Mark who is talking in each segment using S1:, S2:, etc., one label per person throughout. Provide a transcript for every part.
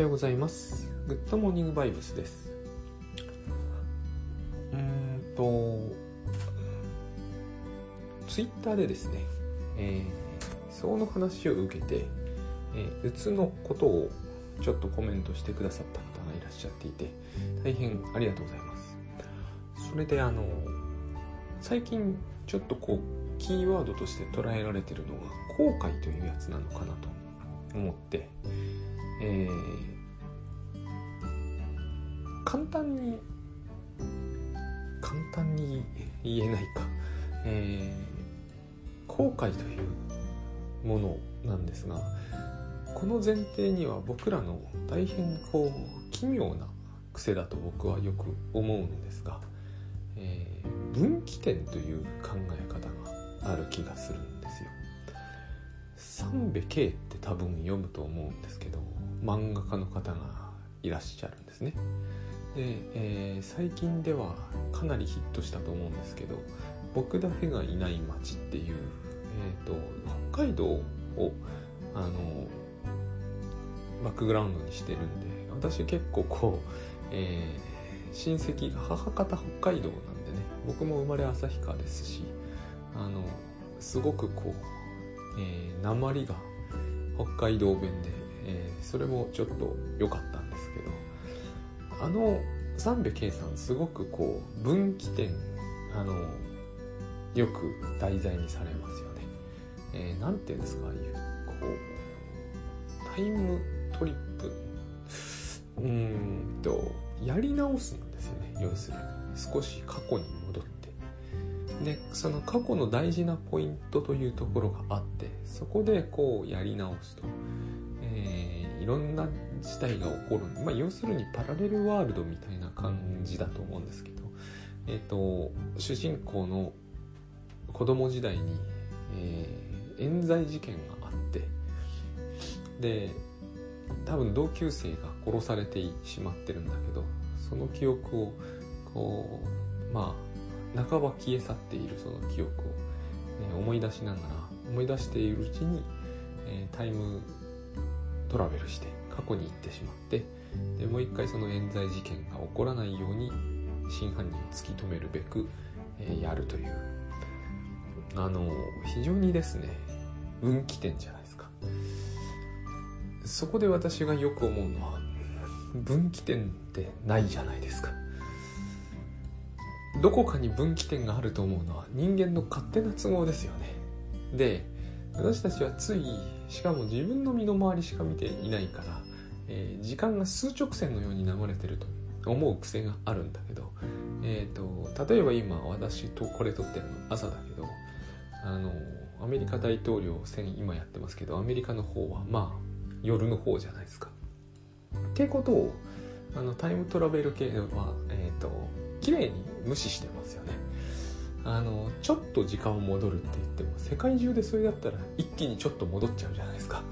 S1: はようございます。グッドモーニングバイブスです。うんとツイッターでですね、えー、その話を受けて、えー、うつのことをちょっとコメントしてくださった方がいらっしゃっていて大変ありがとうございます。それであの最近ちょっとこうキーワードとして捉えられてるのが後悔というやつなのかなと思って、えー、簡単に簡単に言えないか、えー、後悔というものなんですがこの前提には僕らの大変こう奇妙な癖だと僕はよく思うんですが、えー、分岐点という考え方がある気がするんですよ。三部慶って多分読むと思うんですけど漫画家の方がいらっしゃるんですね。で、えー、最近ではかなりヒットしたと思うんですけど「僕だけがいない街」っていう、えーと、北海道をあのバックグラウンドにしてるんで私結構こう、えー、親戚が母方北海道なんでね僕も生まれ旭川ですしあのすごくこう、えー、鉛が北海道弁で、えー、それもちょっと良かったあの三部圭さんすごくこう分岐点あのよく題材にされますよね。えー、なんていうんですかああいうこうタイムトリップ。うんとやり直すんですよね要するに。少し過去に戻って。でその過去の大事なポイントというところがあってそこでこうやり直すと、えー、いろんな事態が起こる、まあ、要するにパラレルワールドみたいな感じだと思うんですけど、えーと、主人公の子供時代に、えー、冤罪事件があって。で多分同級生が殺されてしまってるんだけどその記憶をこうまあ半ば消え去っているその記憶を、え思い出しながら思い出しているうちに、えー、タイムトラベルして。過去に行ってしまってでもう一回その冤罪事件が起こらないように真犯人を突き止めるべく、えー、やるという。あの非常にですね分岐点じゃないですか。そこで私がよく思うのは分岐点ってないじゃないですか。どこかに分岐点があると思うのは人間の勝手な都合ですよね。で私たちはついしかも自分の身の回りしか見ていないから、えー、時間が数直線のように流れてると思う癖があるんだけど、えーと、例えば今私とこれ撮ってるの朝だけどあのアメリカ大統領選今やってますけどアメリカの方はまあ夜の方じゃないですか。ってことをあのタイムトラベル系は、えーと、と綺麗に無視してますよね。あのちょっと時間を戻るって言っても世界中でそれだったら一気にちょっと戻っちゃうじゃないですか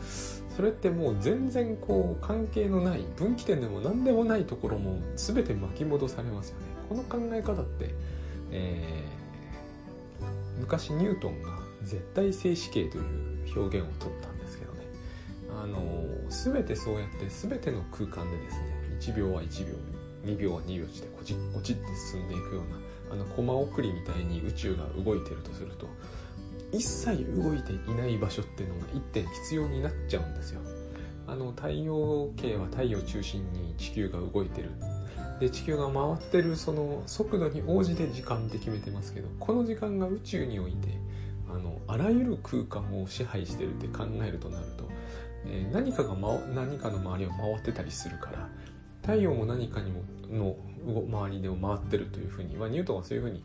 S1: それってもう全然こう関係のない分岐点でも何でもないところも全て巻き戻されますよね。この考え方って、えー、昔ニュートンが絶対静止形という表現を取ったんですけどね。あの全てそうやって全ての空間でですね1秒は1秒2秒は2秒してこちこちって進んでいくようなあのコマ送りみたいに宇宙が動いてるとすると一切動いていない場所っていうのが一点必要になっちゃうんですよ。あの太陽系は太陽中心に地球が動いてる。で地球が回ってるその速度に応じて時間って決めてますけどこの時間が宇宙においてあのあらゆる空間を支配してるって考えるとなると、えー、何かが、ま、何かの周りを回ってたりするから太陽も何かにもの周りでも回ってるというふうに、まあ、ニュートンはそういうふうに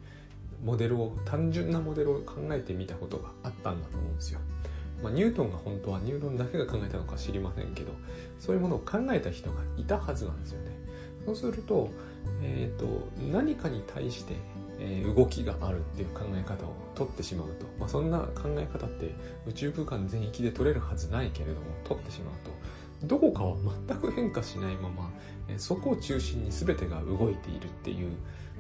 S1: モデルを単純なモデルを考えてみたことがあったんだと思うんですよ。まあ、ニュートンが本当はニュートンだけが考えたのか知りませんけどそういうものを考えた人がいたはずなんですよね。そうすると,、えーと、何かに対して、え、動きがあるっていう考え方を取ってしまうと、まあ、そんな考え方って宇宙空間全域で取れるはずないけれども取ってしまうとどこかは全く変化しないままそこを中心に全てが動いているっていう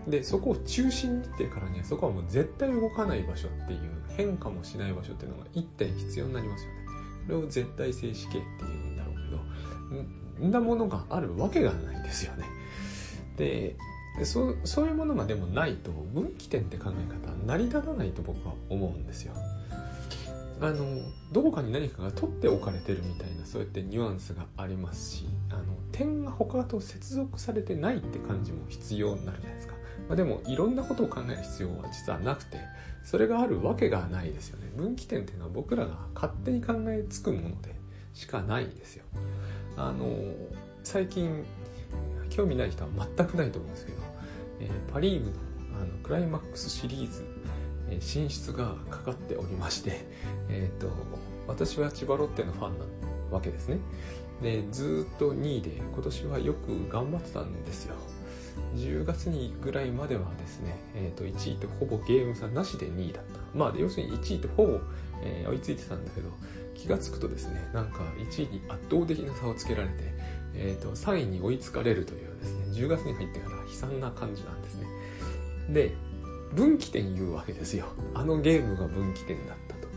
S1: でそこを中心にってからにはそこはもう絶対動かない場所っていう変化もしない場所っていうのが一点必要になりますよねこれを絶対静止形っていうんだろうけどんなものがあるわけがないですよね。でそそういうものがでもないと分岐点って考え方成り立たないと僕は思うんですよ。あのどこかに何かが取っておかれてるみたいなそうやってニュアンスがありますしあの点が他と接続されてないって感じも必要になるじゃないですか、まあ、でもいろんなことを考える必要は実はなくてそれがあるわけがないですよね。分岐点っていうのは僕らが勝手に考えつくものでしかないんですよ。あの最近興味ない人は全くないと思うんですけど、えー、パ・リーグのあのクライマックスシリーズ進出がかかっておりまして、えーと、私は千葉ロッテのファンなわけですね。でずっと2位で今年はよく頑張ってたんですよ。10月にぐらいまではですね、えー、と1位とほぼゲーム差なしで2位だった。まあ要するに1位とほぼ、えー、追いついてたんだけど気が付くとですねなんか1位に圧倒的な差をつけられて、えー、と3位に追いつかれるというですね10月に入ってから悲惨な感じなんですね。で分岐点言うわけですよ。あのゲームが分岐点だったと。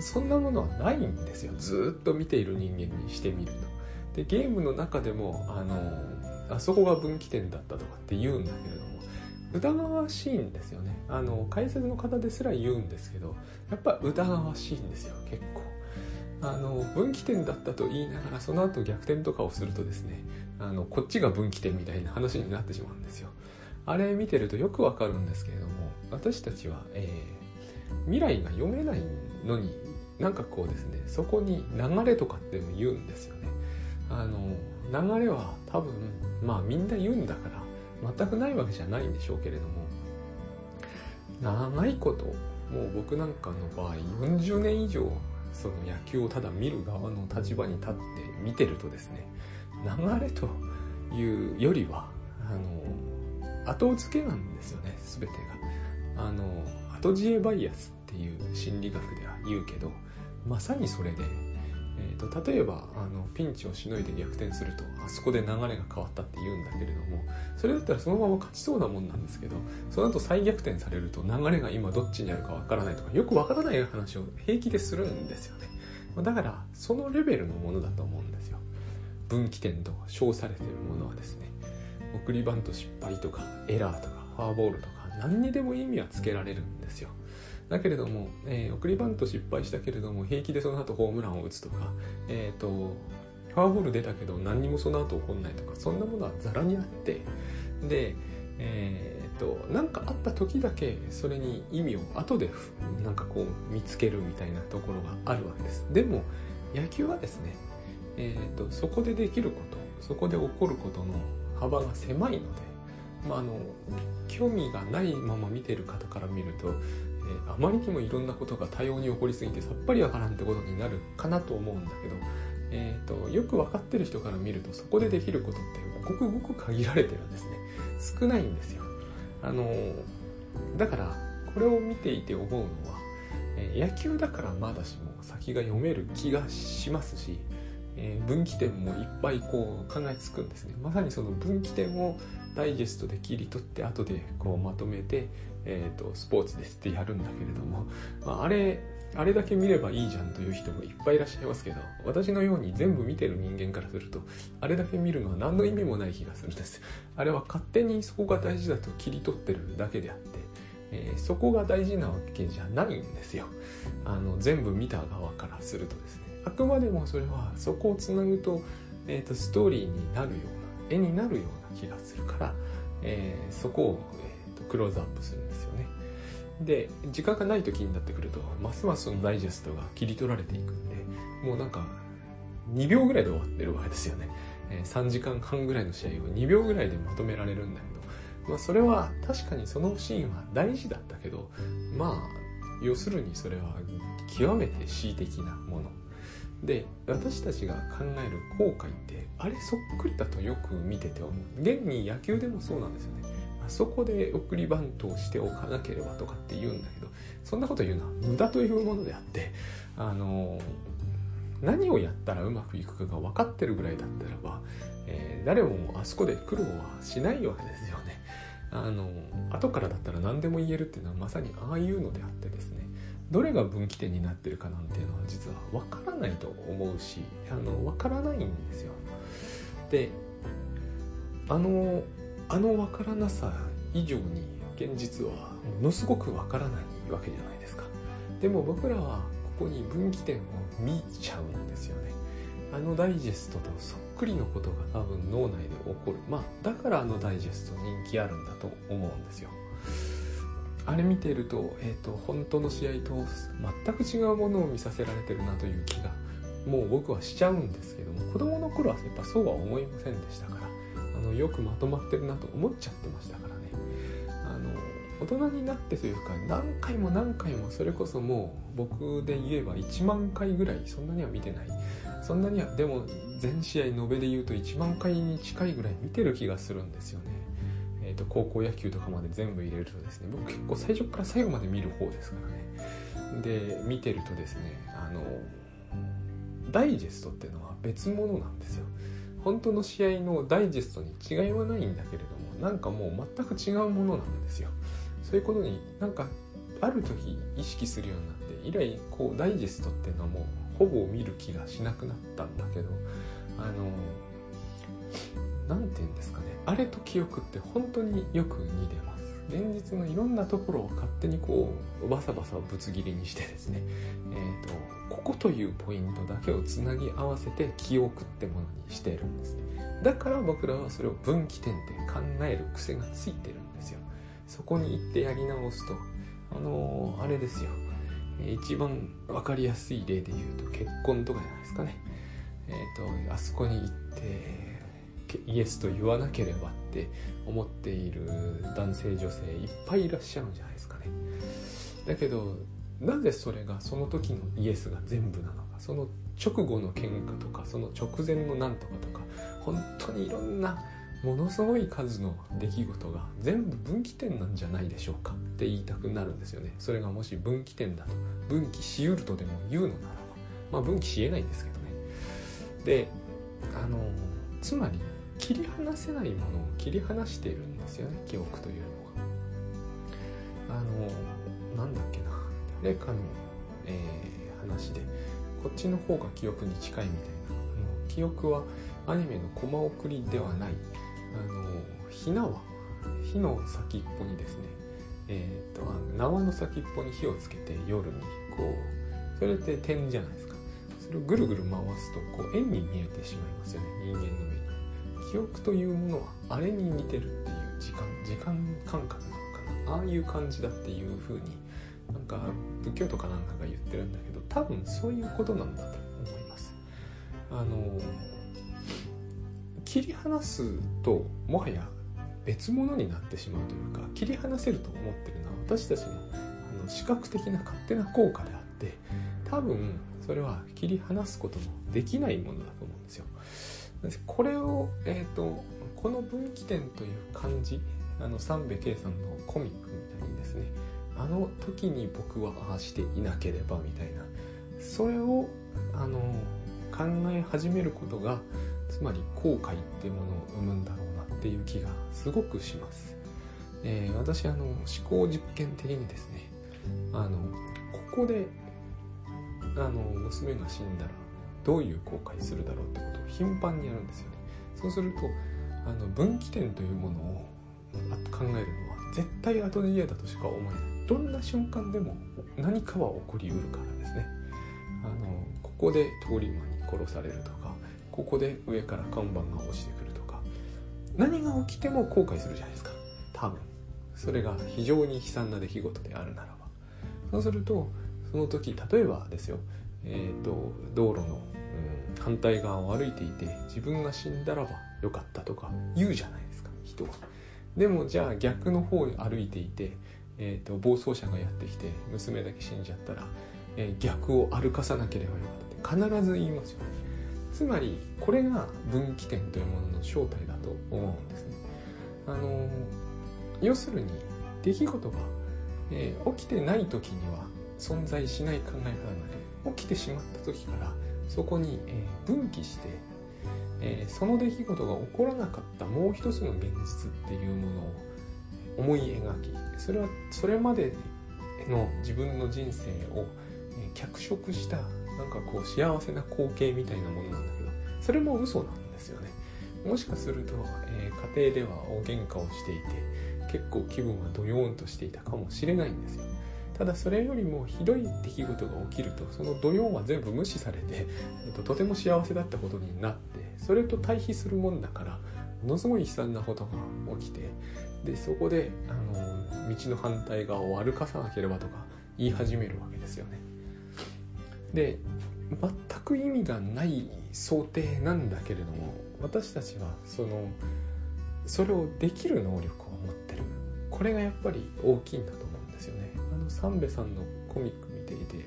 S1: そんなものはないんですよ。ずっと見ている人間にしてみると。でゲームの中でもあのあそこが分岐点だったとかって言うんだけれども疑わしいんですよね。あの解説の方ですら言うんですけどやっぱ疑わしいんですよ結構。あの分岐点だったと言いながらその後逆転とかをするとですねあのこっちが分岐点みたいな話になってしまうんですよ。あれ見てるとよくわかるんですけれども私たちは、えー、未来が読めないのになんかこうですねそこに流れとかって言うんですよね。あの流れは多分まあみんな言うんだから全くないわけじゃないんでしょうけれども長いこともう僕なんかの場合40年以上その野球をただ見る側の立場に立って見てるとですね流れというよりはあの後付けなんですよね全てが。あの後知恵バイアスっていう心理学では言うけどまさにそれで、えーと、例えばあのピンチをしのいで逆転するとあそこで流れが変わったって言うんだけれどもそれだったらそのまま勝ちそうなもんなんですけどその後再逆転されると流れが今どっちにあるかわからないとかよくわからない話を平気でするんですよね。だからそのレベルのものだと思うんですよ。分岐点と称されているものはですね送りバント失敗とかエラーとかフォアボールとか何にでも意味はつけられるんですよ。だけれども、えー、送りバント失敗したけれども平気でその後ホームランを打つとか、えーと、フォアボール出たけど何にもその後起こんないとかそんなものはざらにあってでえーと、何かあった時だけそれに意味を後でなんかこう見つけるみたいなところがあるわけです。でも野球はですね、えーとそこでできることそこで起こることの幅が狭いのでまあ、あの興味がないまま見てる方から見ると、えー、あまりにもいろんなことが多様に起こりすぎてさっぱりわからんってことになるかなと思うんだけど、えーと、よく分かってる人から見るとそこでできることってごくごく限られてるんですね。少ないんですよ。あのだからこれを見ていて思うのは、えー、野球だからまだしも先が読める気がしますしえー、分岐点もいっぱいこう考えつくんですね。まさにその分岐点をダイジェストで切り取って後でこうまとめて、えーと、スポーツですってやるんだけれども、まあ、あれあれだけ見ればいいじゃんという人もいっぱいいらっしゃいますけど私のように全部見てる人間からするとあれだけ見るのは何の意味もない気がするんです。あれは勝手にそこが大事だと切り取ってるだけであって、えー、そこが大事なわけじゃないんですよ。あの全部見た側からするとですね。あくまでもそれはそこをつなぐと,、えーとストーリーになるような絵になるような気がするから、えー、そこを、クローズアップするんですよね。で時間がない時になってくるとますますそのダイジェストが切り取られていくんでもうなんか2秒ぐらいで終わってるわけですよね、えー、3時間半ぐらいの試合を2秒ぐらいでまとめられるんだけど、まあ、それは確かにそのシーンは大事だったけどまあ要するにそれは極めて恣意的なもの。で私たちが考える後悔ってあれそっくりだとよく見てて思う。現に野球でもそうなんですよね。あそこで送りバントをしておかなければとかって言うんだけどそんなこと言うのは無駄というものであってあの何をやったらうまくいくかが分かってるぐらいだったらば、えー、誰もあそこで苦労はしないわけですよね。あの後からだったら何でも言えるっていうのはまさにああいうのであってですね。どれが分岐点になってるかなんていうのは実は分からないと思うしあの分からないんですよ。であのあの分からなさ以上に現実はものすごく分からないわけじゃないですか。でも僕らはここに分岐点を見ちゃうんですよね。あのダイジェストとそっくりのことが多分脳内で起こる。まあだからあのダイジェスト人気あるんだと思うんですよ。あれ見てると,、えーと、本当の試合と全く違うものを見させられてるなという気がもう僕はしちゃうんですけども子供の頃はやっぱそうは思いませんでしたから。のよくまとまってるなと思っちゃってましたからね。あの大人になってというか何回も何回もそれこそもう僕で言えば1万回ぐらいそんなには見てない。そんなにはでも全試合延べで言うと1万回に近いぐらい見てる気がするんですよね。えーと、高校野球とかまで全部入れるとですね僕結構最初から最後まで見る方ですからね。で見てるとですねあのダイジェストっていうのは別物なんですよ。本当の試合のダイジェストに違いはないんだけれどもなんかもう全く違うものなんですよ。そういうことになんかある時意識するようになって以来こうダイジェストっていうのはもうほぼ見る気がしなくなったんだけどあの何て言うんですかね。あれと記憶って本当によく似てます。現実のいろんなところを勝手にこうバサバサぶつ切りにしてですね、えーと、ここというポイントだけをつなぎ合わせて記憶ってものにしているんです。だから僕らはそれを分岐点って考える癖がついてるんですよ。そこに行ってやり直すとあのー、あれですよ。一番分かりやすい例で言うと結婚とかじゃないですかね。えっ、ー、とあそこに行ってイエスと言わなければって思っている男性女性いっぱいいらっしゃるんじゃないですかね。だけどなぜそれがその時のイエスが全部なのかその直後の喧嘩とかその直前のなんとかとか本当にいろんなものすごい数の出来事が全部分岐点なんじゃないでしょうかって言いたくなるんですよね。それがもし分岐点だと分岐しうるとでも言うのならば。まあ分岐しえないんですけどね。であのつまり切り離せないものを切り離しているんですよね記憶というのは。あのなんだっけな。誰かの、えー、話で。こっちの方が記憶に近いみたいな。あの記憶はアニメのコマ送りではない。あのひなは火の先っぽにですね。えーと、と縄の先っぽに火をつけて夜にこうそれって点じゃないですか。それをぐるぐる回すとこう円に見えてしまいますよね人間の記憶というものはあれに似てるっていう時間時間感覚なのかな。ああいう感じだっていう風になんか仏教とかなんかが言ってるんだけど多分そういうことなんだと思います。あの切り離すともはや別物になってしまうというか切り離せると思ってるのは私たちのあの視覚的な勝手な効果であって多分それは切り離すこともできないものだと思うんですよ。これを、えーと、この分岐点という漢字あの三部圭さんのコミックみたいにですねあの時に僕はああしていなければみたいなそれをあの考え始めることがつまり後悔っていうものを生むんだろうなっていう気がすごくします、えー、私あの思考実験的にですねあのここであの娘が死んだらどういう後悔するだろうってことを頻繁にやるんですよね。そうするとあの分岐点というものを考えるのは絶対後で嫌だとしか思えない。どんな瞬間でも何かは起こりうるからですね。あのここで通り魔に殺されるとかここで上から看板が落ちてくるとか何が起きても後悔するじゃないですか。多分。それが非常に悲惨な出来事であるならば。そうするとその時例えばですよ。えーと、道路の、うん、反対側を歩いていて自分が死んだらばよかったとか言うじゃないですか人は。でもじゃあ逆の方へ歩いていて、えーと、暴走車がやってきて娘だけ死んじゃったら、えー、逆を歩かさなければよかったって必ず言いますよね。つまりこれが分岐点というものの正体だと思うんですね。あの要するに出来事が、えー、起きてない時には存在しない考え方なで起きてしまった時からそこに、え分岐して、えその出来事が起こらなかったもう一つの現実っていうものを思い描きそれはそれまで、の自分の人生を脚色したなんかこう幸せな光景みたいなものなんだけどそれも嘘なんですよね。もしかすると、え、家庭では大喧嘩をしていて結構気分はドヨーンとしていたかもしれないんですよ。ただそれよりもひどい出来事が起きるとそのドヨーンは全部無視されて、えっと、とても幸せだったことになってそれと対比するもんだからものすごい悲惨なことが起きてでそこであの道の反対側を歩かさなければとか言い始めるわけですよね。で全く意味がない想定なんだけれども私たちはそのそれをできる能力を持ってるこれがやっぱり大きいんだと三部さんのコミック見ていて、え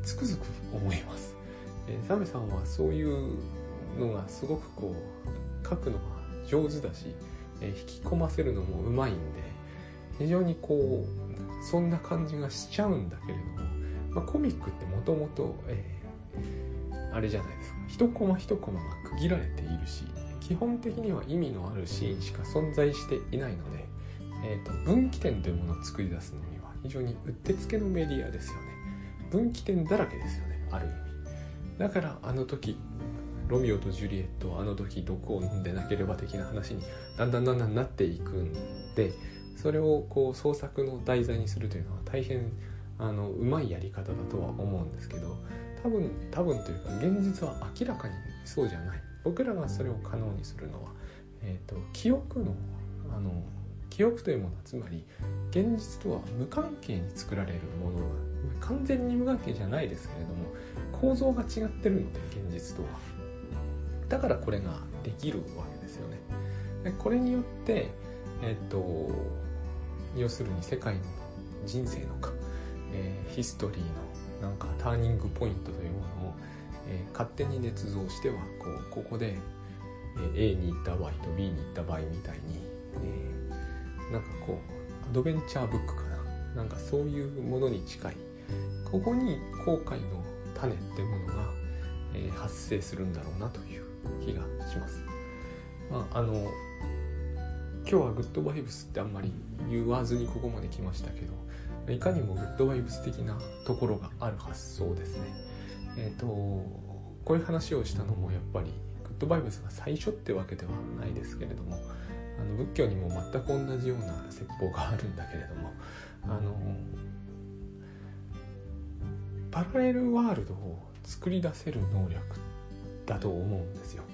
S1: ー、つくづく思います、えー、三部さんはそういうのがすごくこう書くのが上手だし、えー、引き込ませるのもうまいんで非常にこうそんな感じがしちゃうんだけれども、まあ、コミックってもともとあれじゃないですか。一コマ一コマが区切られているし基本的には意味のあるシーンしか存在していないので、えーと、分岐点というものを作り出すの非常にうってつけのメディアですよね。分岐点だらけですよねある意味。だからあの時ロミオとジュリエットはあの時毒を飲んでなければ的な話にだんだんだんだんなっていくんでそれをこう創作の題材にするというのは大変あのうまいやり方だとは思うんですけど多分多分というか現実は明らかにそうじゃない。僕らがそれを可能にするのは、えーと、記憶のあの記憶というものはつまり現実とは無関係に作られるものが完全に無関係じゃないですけれども構造が違ってるので現実とは。だからこれができるわけですよね。でこれによってえっ、と要するに世界の人生のか、えー、ヒストリーのなんかターニングポイントというものを、えー、勝手に捏造してはこうここで、A に行った場合と B に行った場合みたいに、えー、なんかこうアドベンチャーブックかななんかそういうものに近いここに後悔の種ってものが、えー、発生するんだろうなという気がします。まああの今日はグッドバイブスってあんまり言わずにここまで来ましたけどいかにもグッドバイブス的なところがある発想ですね。えっ、ー、とこういう話をしたのもやっぱりグッドバイブスが最初ってわけではないですけれどもあの仏教にも全く同じような説法があるんだけれどもあのパラレルワールドを作り出せる能力だと思うんですよ。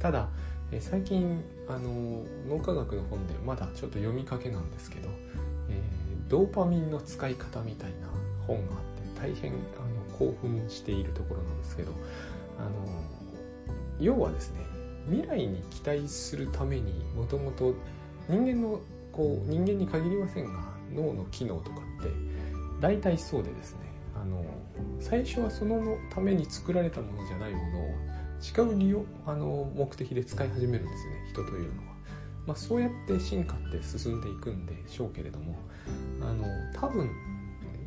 S1: ただえ最近あの脳科学の本でまだちょっと読みかけなんですけどえドーパミンの使い方みたいな本があって大変あの興奮しているところなんですけどあの要はですね未来に期待するためにもともと人間のこう人間に限りませんが脳の機能とかって大体そうでですねあの最初はそのために作られたものじゃないものを違う利用あの目的で使い始めるんですよね人というのは。まあ、そうやって進化って進んでいくんでしょうけれどもあの多分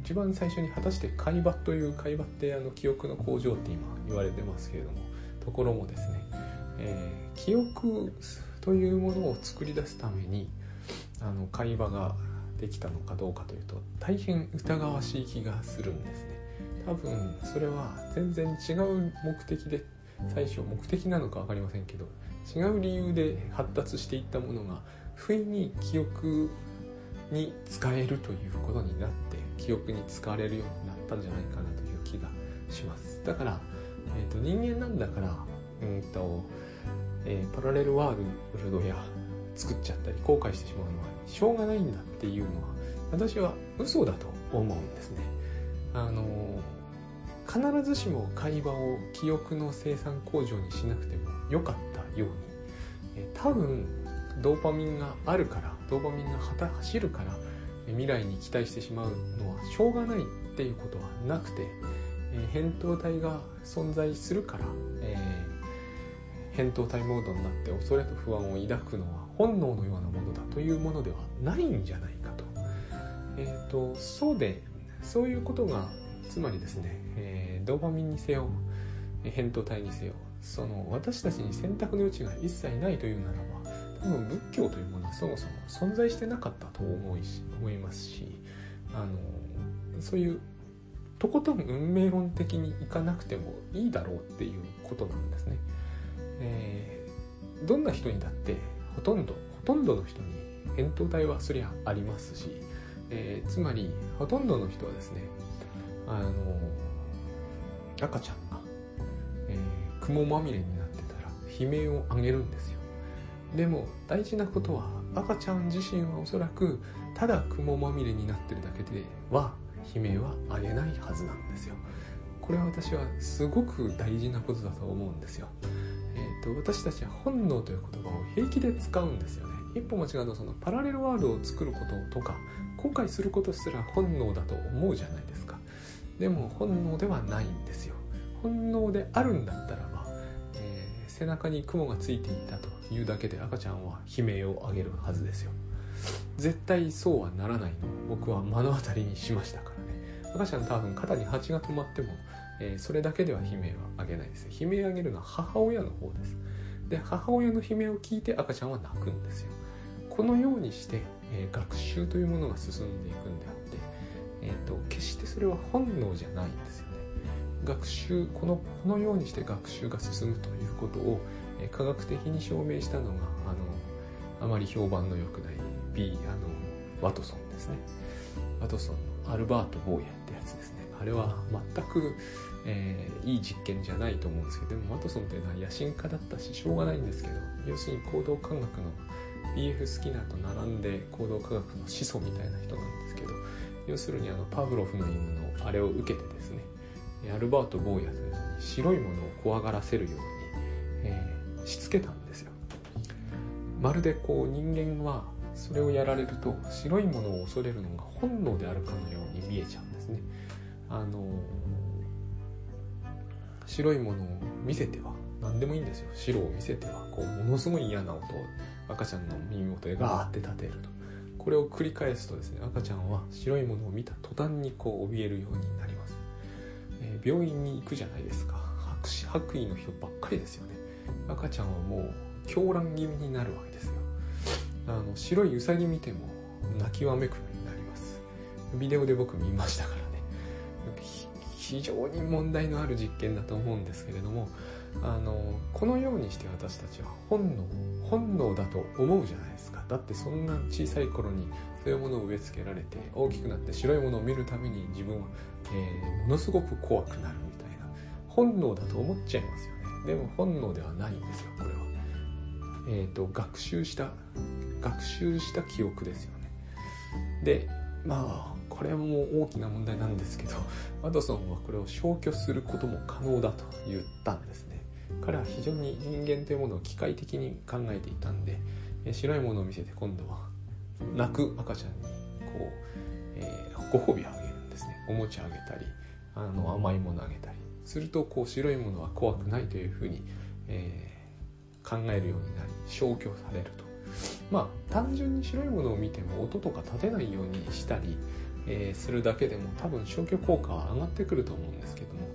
S1: 一番最初に果たして海馬という海馬ってあの記憶の工場って今言われてますけれどもところもですね、えー、記憶というものを作り出すためにあの海馬ができたのかどうかというと大変疑わしい気がするんですね。多分それは全然違う目的で最初目的なのか分かりませんけど違う理由で発達していったものが不意に記憶に使えるということになって記憶に使われるようになったんじゃないかなという気がします。だから、えーと、人間なんだからうんと、えー、パラレルワールドや作っちゃったり後悔してしまうのはしょうがないんだっていうのは私は嘘だと思うんですね。あの必ずしも会話を記憶の生産工場にしなくてもよかったように、え多分ドーパミンがあるからドーパミンが走るから未来に期待してしまうのはしょうがないっていうことはなくて、えー、扁桃体が存在するから、えー、扁桃体モードになって恐れと不安を抱くのは本能のようなものだというものではないんじゃないかと。えーと、そうでそういうことがつまりですね、えー、ドーパミンにせよ扁桃体にせよその私たちに選択の余地が一切ないというならば多分仏教というものはそもそも存在してなかったと思いし思いますしあのそういうとことん運命論的にいかなくてもいいだろうっていうことなんですね。えー、どんな人にだってほとんどほとんどの人に扁桃体はそりゃありますし、えー、つまりほとんどの人はですねあの赤ちゃんが、えー、雲まみれになってたら悲鳴を上げるんですよ。でも大事なことは赤ちゃん自身はおそらくただ雲まみれになってるだけでは悲鳴は上げないはずなんですよ。これは私はすごく大事なことだと思うんですよ。えーと、私たちは本能という言葉を平気で使うんですよね。一歩間違うとそのパラレルワールドを作ることとか後悔することすら本能だと思うじゃないですか。でも本能ではないんですよ。本能であるんだったらば、えー、背中に雲がついていたというだけで赤ちゃんは悲鳴を上げるはずですよ。絶対そうはならないの。僕は目の当たりにしましたからね。赤ちゃん多分肩に蜂が止まっても、えー、それだけでは悲鳴は上げないです。悲鳴上げるのは母親の方です。で母親の悲鳴を聞いて赤ちゃんは泣くんですよ。このようにして、えー、学習というものが進んでいくんであって、えーと、決してそれは本能じゃないんですよね。学習このこのようにして学習が進むということを、えー、科学的に証明したのがあのあまり評判の良くない B あのワトソンですね。ワトソンのアルバート・ボーヤってやつですね。あれは全く、えー、いい実験じゃないと思うんですけどでもワトソンっていうのは野心家だったししょうがないんですけど要するに行動科学の BF スキナーと並んで行動科学の始祖みたいな人なんですけど要するにあのパブロフの犬のあれを受けてですねアルバート・ボーヤというのに白いものを怖がらせるように、えー、しつけたんですよ。まるでこう人間はそれをやられると白いものを恐れるのが本能であるかのように見えちゃうんですね。あの白いものを見せては何でもいいんですよ。白を見せてはこうものすごい嫌な音を赤ちゃんの耳元でガーって立てると。これを繰り返すとですね赤ちゃんは白いものを見た途端にこう怯えるようになります、えー、病院に行くじゃないですか。白白衣の人ばっかりですよね。赤ちゃんはもう狂乱気味になるわけですよ。あの白いウサギ見ても泣きわめくようになります。ビデオで僕見ましたから。非常に問題のある実験だと思うんですけれどもあのこのようにして私たちは本能本能だと思うじゃないですかだってそんな小さい頃にそういうものを植え付けられて大きくなって白いものを見るために自分は、えー、ものすごく怖くなるみたいな本能だと思っちゃいますよねでも本能ではないんですよこれは。えーと、学習した学習した記憶ですよね。でまあこれも大きな問題なんですけど ワトソンはこれを消去することも可能だと言ったんですね。彼は非常に人間というものを機械的に考えていたんで白いものを見せて今度は泣く赤ちゃんにこう、えー、ご褒美をあげるんですね。おもちゃあげたりあの甘いものあげたり。するとこう白いものは怖くないというふうに、えー、考えるようになり消去されると。まあ単純に白いものを見ても音とか立てないようにしたり、えー、するだけでも多分消去効果は上がってくると思うんですけども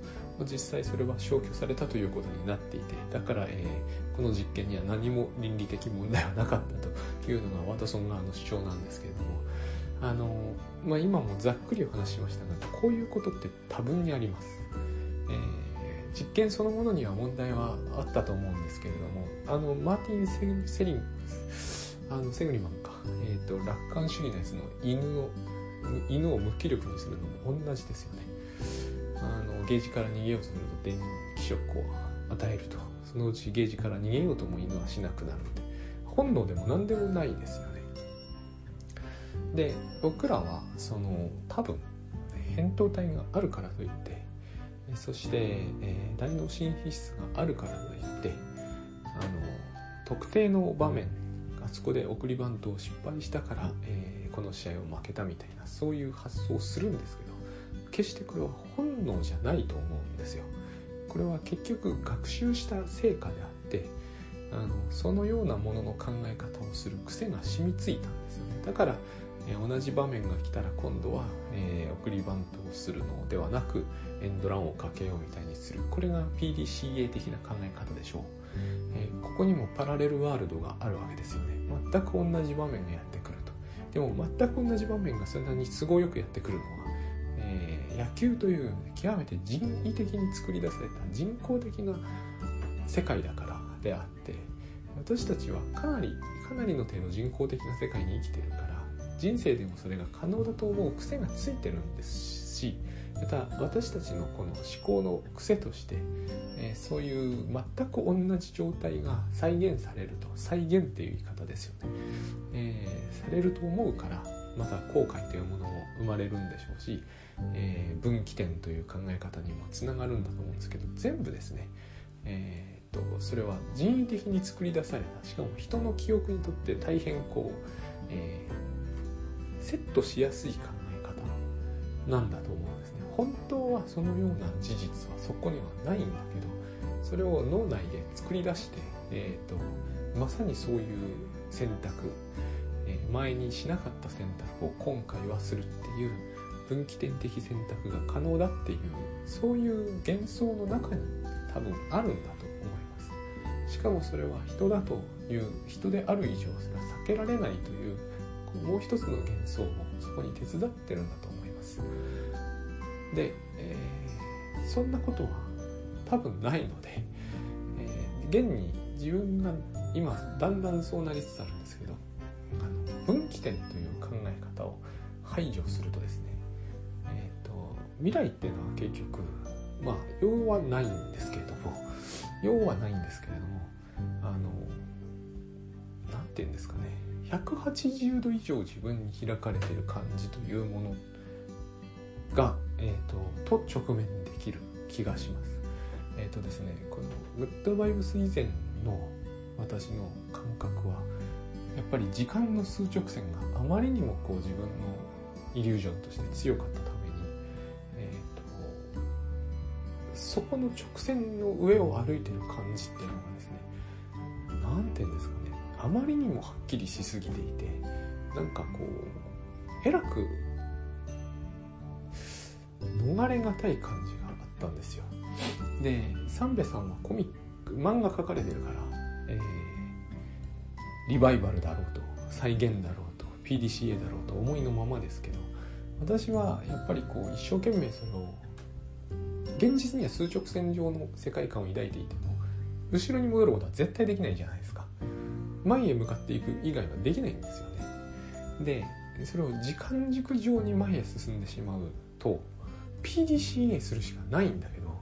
S1: 実際それは消去されたということになっていてだから、えー、この実験には何も倫理的問題はなかったというのがワトソン側の主張なんですけれどもあの、まあ、今もざっくりお話ししましたがこういうことって多分にあります。えー実験そのものには問題はあったと思うんですけれどもあのマーティン・セリンあのセグリマンか、えーと、楽観主義のやつの犬の犬を無気力にするのも同じですよね。あのゲージから逃げようとすると電気ショックを与えると。そのうちゲージから逃げようとも犬はしなくなるので本能でも何でもないですよね。で僕らはその多分扁桃体があるからといってそして、えー、大脳新皮質があるからといってあの特定の場面あそこで送りバントを失敗したから、えー、この試合を負けたみたいなそういう発想をするんですけど決してこれは本能じゃないと思うんですよ。これは結局学習した成果であってあのそのようなものの考え方をする癖が染みついたんですよね。だからえ同じ場面が来たら今度は、えー、送りバントをするのではなくエンドランをかけようみたいにするこれが PDCA 的な考え方でしょう、えー、ここにもパラレルワールドがあるわけですよね。全く同じ場面がやってくると。でも全く同じ場面がそんなに都合よくやってくるのは、えー、野球という極めて人為的に作り出された人工的な世界だからであって私たちはかなりかなりの程度人工的な世界に生きてるから人生でもそれが可能だと思う癖がついてるんですしまた私たちのこの思考の癖として、えー、そういう全く同じ状態が再現されると再現っていう言い方ですよね、えー、されると思うからまた後悔というものも生まれるんでしょうし、えー、分岐点という考え方にもつながるんだと思うんですけど全部ですね、えー、っとそれは人為的に作り出された。しかも人の記憶にとって大変こう、えー、セットしやすい考え方なんだと思うんです。本当はそのような事実はそこにはないんだけどそれを脳内で作り出して、えーと、まさにそういう選択前にしなかった選択を今回はするっていう分岐点的選択が可能だっていうそういう幻想の中に多分あるんだと思います。しかもそれは人だという人である以上それは避けられないというもう一つの幻想もそこに手伝ってるんだと思います。で、えー、そんなことは多分ないので、えー、現に自分が今だんだんそうなりつつあるんですけどあの分岐点という考え方を排除するとですね、えーと、未来っていうのは結局まあ用はないんですけれども用はないんですけれどもあの何て言うんですかね180度以上自分に開かれている感じというものが、えーと、と直面できる気がします。えっ、ー、とですねこのグッドバイブス以前の私の感覚はやっぱり時間の数直線があまりにもこう自分のイリュージョンとして強かったために、えーと、そこの直線の上を歩いてる感じっていうのがですね何て言うんですかねあまりにもはっきりしすぎていてなんかこうえらく逃れがたい感じがあったんですよ。で三部さんはコミック漫画描かれてるから、えーリバイバルだろうと再現だろうと PDCA だろうと思いのままですけど私はやっぱりこう一生懸命その現実には数直線上の世界観を抱いていても後ろに戻ることは絶対できないじゃないですか。前へ向かっていく以外はできないんですよね。でそれを時間軸上に前へ進んでしまうと PDCA するしかないんだけど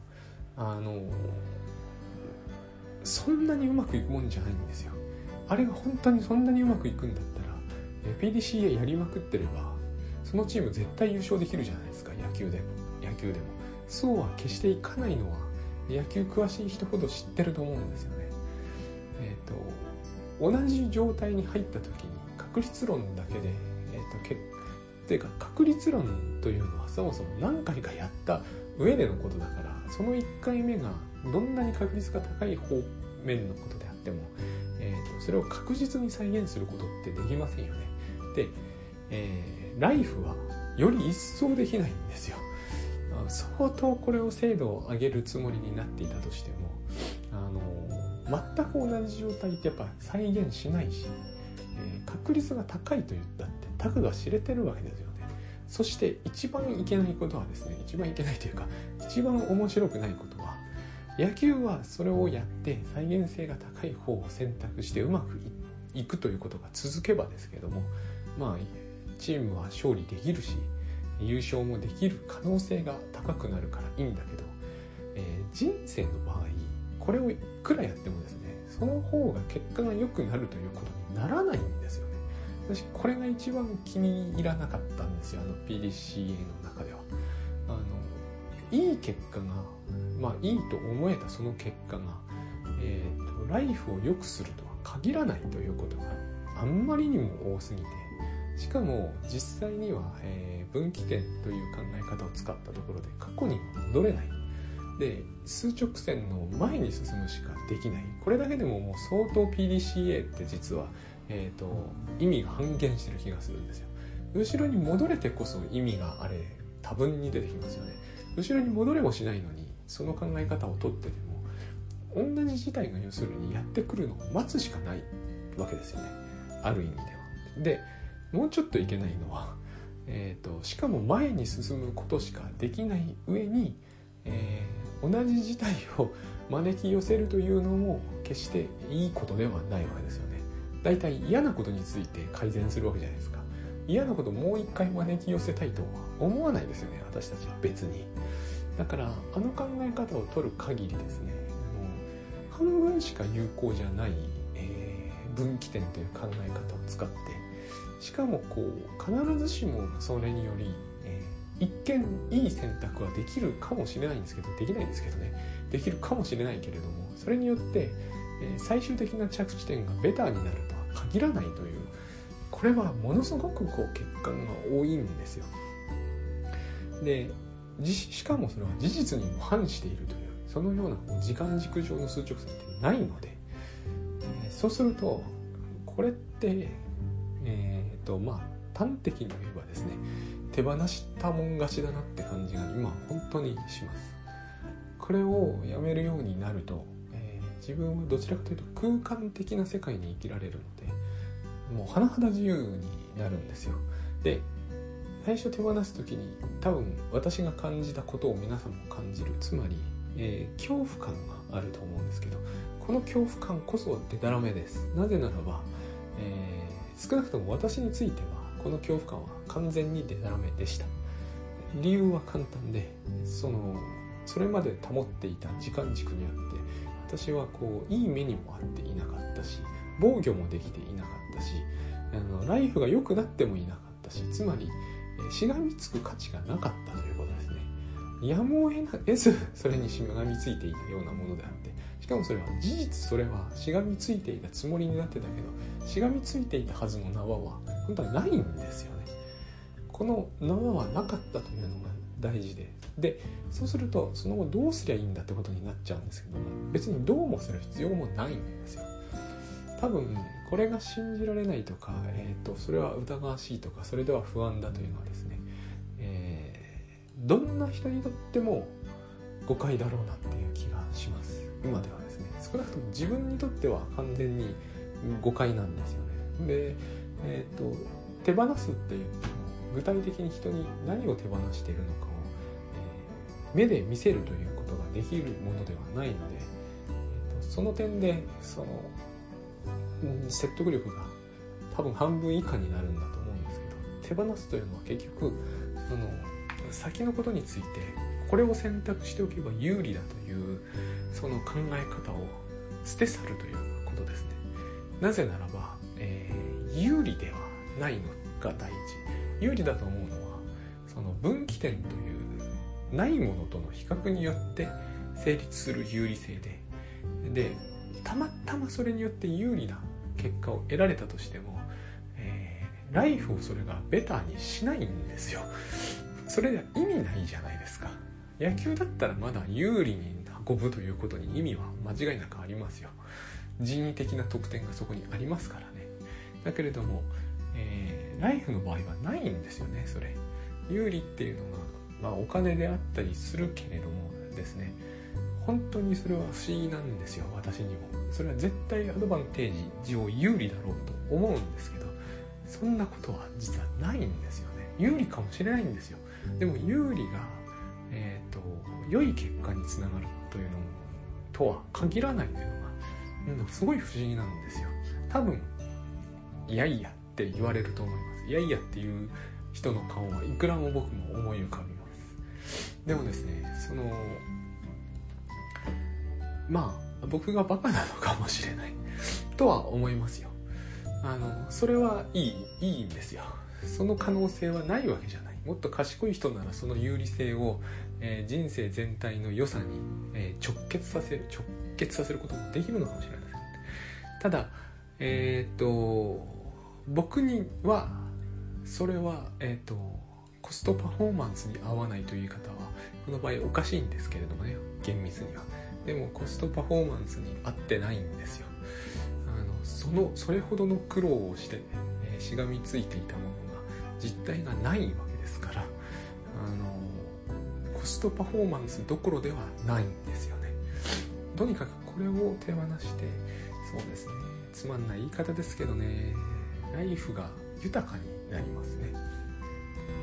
S1: あのそんなにうまくいくもんじゃないんですよ。あれが本当にそんなにうまくいくんだったら PDCA やりまくってればそのチーム絶対優勝できるじゃないですか野球でも。野球でも。そうは決していかないのは野球詳しい人ほど知ってると思うんですよね。えっ、ー、と同じ状態に入った時に確率論だけでえっ、ー、とけっていうか確率論というのはそもそも何回かやった上でのことだからその1回目がどんなに確率が高い方面のことであってもえーと、それを確実に再現することってできませんよね。で、えー、ライフはより一層できないんですよ。相当これを精度を上げるつもりになっていたとしても、あの全く同じ状態ってやっぱ再現しないし、えー、確率が高いと言ったってタグが知れてるわけですよ。そして一番いけないことはですね、一番いけないというか、一番面白くないことは、野球はそれをやって再現性が高い方を選択してうまくいくということが続けばですけどもまあチームは勝利できるし優勝もできる可能性が高くなるからいいんだけど、えー、人生の場合これをいくらやってもですねその方が結果が良くなるということにならないんですよ。私これが一番気に入らなかったんですよあの PDCA の中では。あのいい結果がまあいいと思えたその結果が、えーと、ライフを良くするとは限らないということがあんまりにも多すぎて。しかも実際には、えー、分岐点という考え方を使ったところで過去に戻れない。で数直線の前に進むしかできない。これだけでももう相当 PDCA って実は、えーと、と意味が半減してる気がするんですよ後ろに戻れてこそ意味があれ多分に出てきますよね後ろに戻れもしないのにその考え方をとってでも同じ事態が要するにやってくるのを待つしかないわけですよねある意味では。でもうちょっといけないのは、えーと、しかも前に進むことしかできない上に、えー、同じ事態を招き寄せるというのも決していいことではないわけですよね。だいたい嫌なことについて改善するわけじゃないですか。嫌なこともう一回招き寄せたいとは思わないですよね私たちは別に。だからあの考え方を取る限りですねもう半分しか有効じゃない、えー、分岐点という考え方を使ってしかもこう必ずしもそれにより、えー、一見いい選択はできるかもしれないんですけどできないんですけどねできるかもしれないけれどもそれによって、え、最終的な着地点がベターになるとは限らないというこれはものすごくこう欠陥が多いんですよ。でしかもそれは事実にも反しているというそのような時間軸上の数直線ってないので、え、そうするとこれってえっ、ー、とまあ端的に言えばですね手放したもん勝ちだなって感じが今本当にしますこれをやめるようになると、自分はどちらかというと空間的な世界に生きられるのでもう甚だ自由になるんですよ。で最初手放す時に多分私が感じたことを皆さんも感じる。つまり、えー、恐怖感があると思うんですけどこの恐怖感こそデタラメです。なぜならば、えー、少なくとも私についてはこの恐怖感は完全にデタラメでした。理由は簡単でそのそれまで保っていた時間軸にあって私はこういい目にもあっていなかったし防御もできていなかったしあのライフが良くなってもいなかったしつまりしがみつく価値がなかったということですね。やむを得ずそれにしがみついていたようなものであってしかもそれは事実それはしがみついていたつもりになってたけどしがみついていたはずの縄は本当はないんですよね。この縄はなかったというのが大事ででそうするとその後どうすりゃいいんだってことになっちゃうんですけども別にどうもする必要もないんですよ。多分これが信じられないとか、えーと、それは疑わしいとかそれでは不安だというのはですね、えー、どんな人にとっても誤解だろうなっていう気がします。今ではですね。少なくとも自分にとっては完全に誤解なんですよね。で、えーと、手放すっていう具体的に人に何を手放しているのか、目で見せるということができるものではないので、えーとその点でその説得力が多分半分以下になるんだと思うんですけど手放すというのは結局その先のことについてこれを選択しておけば有利だというその考え方を捨て去るということですね。なぜならば、えー、有利ではないのが大事。有利だと思うのはその分岐点というないものとの比較によって成立する有利性ででたまたまそれによって有利な結果を得られたとしても、えー、ライフをそれがベターにしないんですよ。それでは意味ないじゃないですか。野球だったらまだ有利に運ぶということに意味は間違いなくありますよ。人為的な得点がそこにありますからね。だけれども、えー、ライフの場合はないんですよねそれ。有利っていうのが、まあ、お金であったりするけれどもですね本当にそれは不思議なんですよ私にも。それは絶対アドバンテージ上有利だろうと思うんですけどそんなことは実はないんですよね。有利かもしれないんですよ。でも有利が、えーと、良い結果につながるというのとは限らないというのが、すごい不思議なんですよ。多分いやいやって言われると思います。いやいやっていう人の顔はいくらも僕も思い浮かびでもですねそのまあ僕がバカなのかもしれない とは思いますよ。あのそれはいいいいんですよ。その可能性はないわけじゃない。もっと賢い人ならその有利性を、えー、人生全体の良さに、えー、直結させる直結させることもできるのかもしれない。ただえっ、と僕にはそれはえっ、とコストパフォーマンスに合わないという方はこの場合おかしいんですけれどもね厳密には。でもコストパフォーマンスに合ってないんですよ。あのそのそれほどの苦労をして、えー、しがみついていたものが実体がないわけですからあのコストパフォーマンスどころではないんですよね。とにかくこれを手放してそうですねつまんない言い方ですけどねライフが豊かになりますね。